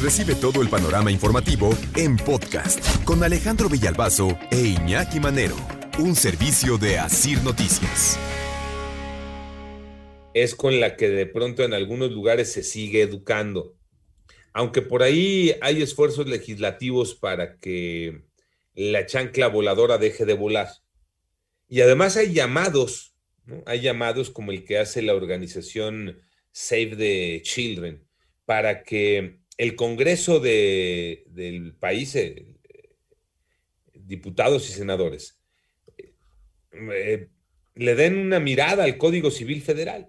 Recibe todo el panorama informativo en podcast con Alejandro Villalbazo e Iñaki Manero, un servicio de Asir Noticias. Es con la que de pronto en algunos lugares se sigue educando. Aunque por ahí hay esfuerzos legislativos para que la chancla voladora deje de volar. Y además hay llamados, ¿no? hay llamados como el que hace la organización Save the Children, para que el Congreso de, del país, eh, diputados y senadores, eh, le den una mirada al Código Civil Federal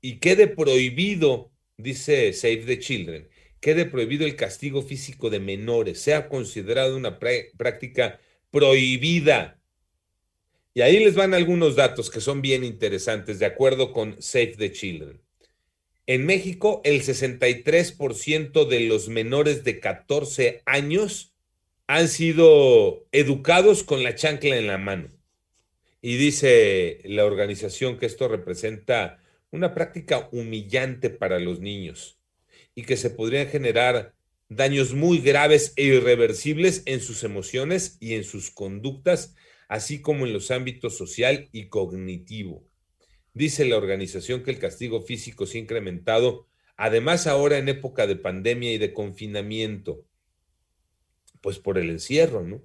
y quede prohibido, dice Save the Children, quede prohibido el castigo físico de menores, sea considerado una práctica prohibida. Y ahí les van algunos datos que son bien interesantes, de acuerdo con Save the Children. En México, el 63% de los menores de 14 años han sido educados con la chancla en la mano. Y dice la organización que esto representa una práctica humillante para los niños y que se podrían generar daños muy graves e irreversibles en sus emociones y en sus conductas, así como en los ámbitos social y cognitivo. Dice la organización que el castigo físico se ha incrementado, además ahora en época de pandemia y de confinamiento, pues por el encierro, ¿no?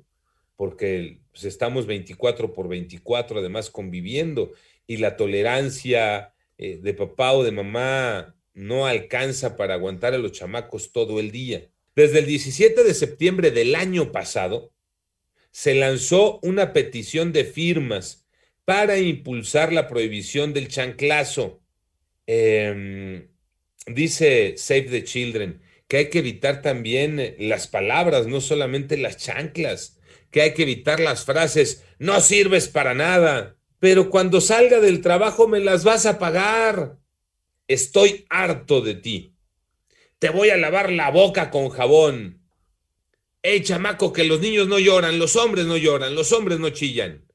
Porque pues, estamos 24 por 24 además conviviendo y la tolerancia eh, de papá o de mamá no alcanza para aguantar a los chamacos todo el día. Desde el 17 de septiembre del año pasado, se lanzó una petición de firmas para impulsar la prohibición del chanclazo. Eh, dice Save the Children que hay que evitar también eh, las palabras, no solamente las chanclas, que hay que evitar las frases, no sirves para nada, pero cuando salga del trabajo me las vas a pagar. Estoy harto de ti. Te voy a lavar la boca con jabón. Ey, chamaco, que los niños no lloran, los hombres no lloran, los hombres no chillan.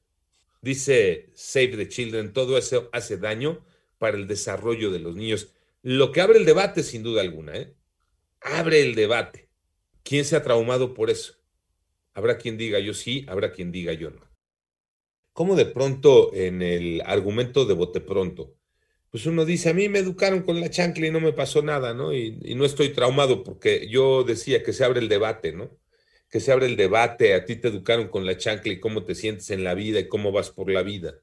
Dice Save the Children, todo eso hace daño para el desarrollo de los niños. Lo que abre el debate, sin duda alguna, ¿eh? Abre el debate. ¿Quién se ha traumado por eso? Habrá quien diga yo sí, habrá quien diga yo no. ¿Cómo de pronto en el argumento de bote pronto? Pues uno dice, a mí me educaron con la chancla y no me pasó nada, ¿no? Y, y no estoy traumado porque yo decía que se abre el debate, ¿no? Que se abre el debate, a ti te educaron con la chancla y cómo te sientes en la vida y cómo vas por la vida.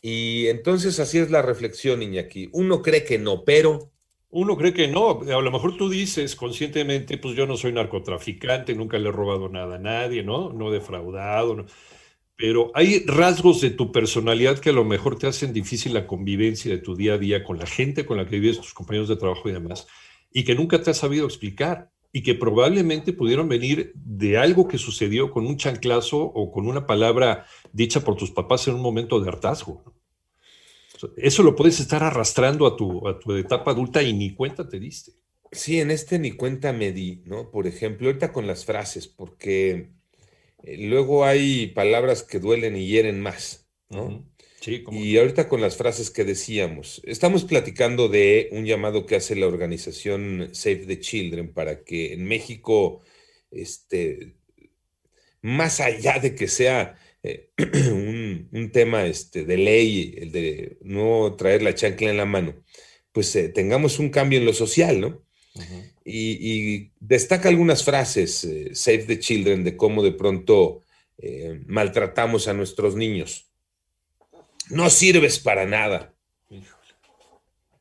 Y entonces así es la reflexión, Iñaki. Uno cree que no, pero... Uno cree que no. A lo mejor tú dices conscientemente, pues yo no soy narcotraficante, nunca le he robado nada a nadie, ¿no? No defraudado. Pero hay rasgos de tu personalidad que a lo mejor te hacen difícil la convivencia de tu día a día con la gente con la que vives, tus compañeros de trabajo y demás, y que nunca te has sabido explicar y que probablemente pudieron venir de algo que sucedió con un chanclazo o con una palabra dicha por tus papás en un momento de hartazgo. Eso lo puedes estar arrastrando a tu, a tu etapa adulta y ni cuenta te diste. Sí, en este ni cuenta me di, ¿no? Por ejemplo, ahorita con las frases, porque eh, luego hay palabras que duelen y hieren más, ¿no? Uh -huh. Sí, y ahorita con las frases que decíamos, estamos platicando de un llamado que hace la organización Save the Children para que en México, este, más allá de que sea eh, un, un, tema este, de ley, el de no traer la chancla en la mano, pues eh, tengamos un cambio en lo social, ¿no? Uh -huh. y, y, destaca algunas frases, eh, Save the Children, de cómo de pronto maltratamos a nuestros niños. No sirves para nada.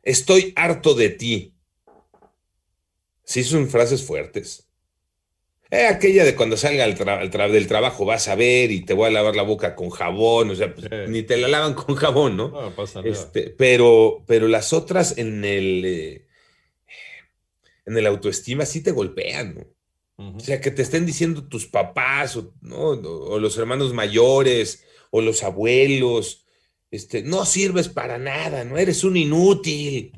Estoy harto de ti. Sí, son frases fuertes. Eh, aquella de cuando salga tra tra del trabajo vas a ver y te voy a lavar la boca con jabón, o sea, pues, eh. ni te la lavan con jabón, ¿no? No, pasa nada. Este, pero, pero las otras en el, eh, en el autoestima sí te golpean, ¿no? Uh -huh. O sea, que te estén diciendo tus papás o, ¿no? o los hermanos mayores o los abuelos, este, no sirves para nada, no eres un inútil.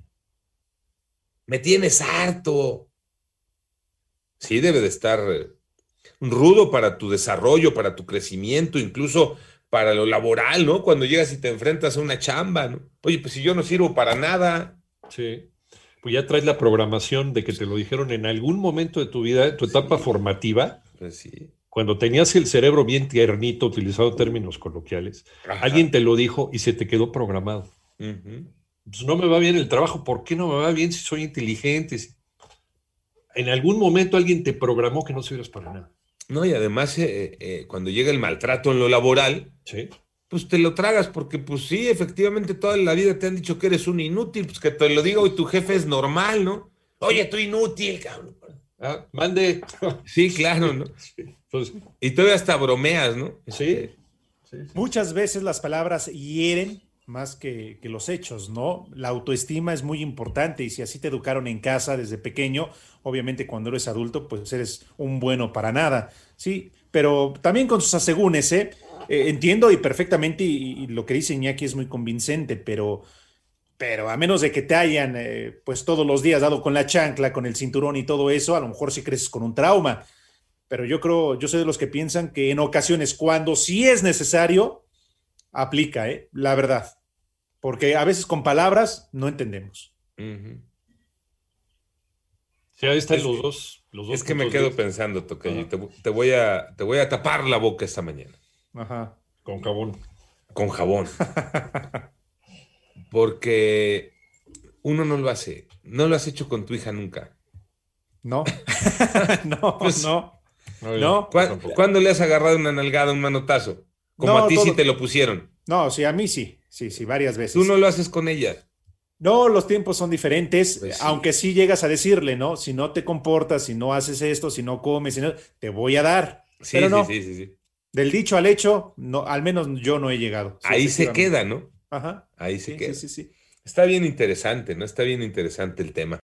Me tienes harto. Sí, debe de estar eh, rudo para tu desarrollo, para tu crecimiento, incluso para lo laboral, ¿no? Cuando llegas y te enfrentas a una chamba, ¿no? Oye, pues si yo no sirvo para nada. Sí. Pues ya traes la programación de que te lo dijeron en algún momento de tu vida, tu etapa Sí. formativa, Pues sí. Cuando tenías el cerebro bien tiernito, utilizando términos coloquiales. Ajá. Alguien te lo dijo y se te quedó programado. Pues no me va bien el trabajo, ¿por qué no me va bien si soy inteligente? En algún momento alguien te programó que no sirves para nada. No, y además, eh, eh, cuando llega el maltrato en lo laboral, ¿Sí? pues te lo tragas, porque pues sí, efectivamente toda la vida te han dicho que eres un inútil, pues que te lo diga hoy tu jefe es normal, ¿no? Oye, tú inútil, cabrón. Ah, mande. Sí, claro, ¿no? Entonces, Y todavía hasta bromeas, ¿no? sí. Muchas veces las palabras hieren más que, que los hechos, ¿no? La autoestima es muy importante y si así te educaron en casa desde pequeño, obviamente cuando eres adulto, pues eres un bueno para nada, ¿sí? Pero también con sus asegúnes, ¿eh? Eh, entiendo y perfectamente y, y lo que dice Iñaki es muy convincente, pero, pero a menos de que te hayan, eh, pues todos los días dado con la chancla, con el cinturón y todo eso, a lo mejor sí creces con un trauma. Pero yo creo, yo soy de los que piensan que en ocasiones, cuando sí es necesario, aplica, ¿eh? La verdad. Porque a veces con palabras no entendemos. Ujú. Sí, ahí están Es los que- dos. Los dos Es que me quedo pensando, Tocayo, te, te voy a, te voy a tapar la boca esta mañana Ajá. Con jabón. con jabón. Porque uno no lo hace. No lo has hecho con tu hija nunca. No. no, Pues- no. No, No. ¿Cuá- tampoco. ¿Cuándo le has agarrado una nalgada, un manotazo? Como No, a ti sí todo- te lo pusieron. No, sí, a mí sí. Sí, sí, varias veces. Tú no lo haces con ella. No, los tiempos son diferentes, Pues sí. aunque sí llegas a decirle, ¿no? Si no te comportas, si no haces esto, si no comes, si no, te voy a dar. Sí, Pero sí, no, sí, sí, sí. del dicho al hecho, no, al menos yo no he llegado. Sí, Ahí se queda, ¿no? Ajá. Ahí se Sí, queda. sí, sí, sí. Está bien interesante, ¿no? Está bien interesante el tema.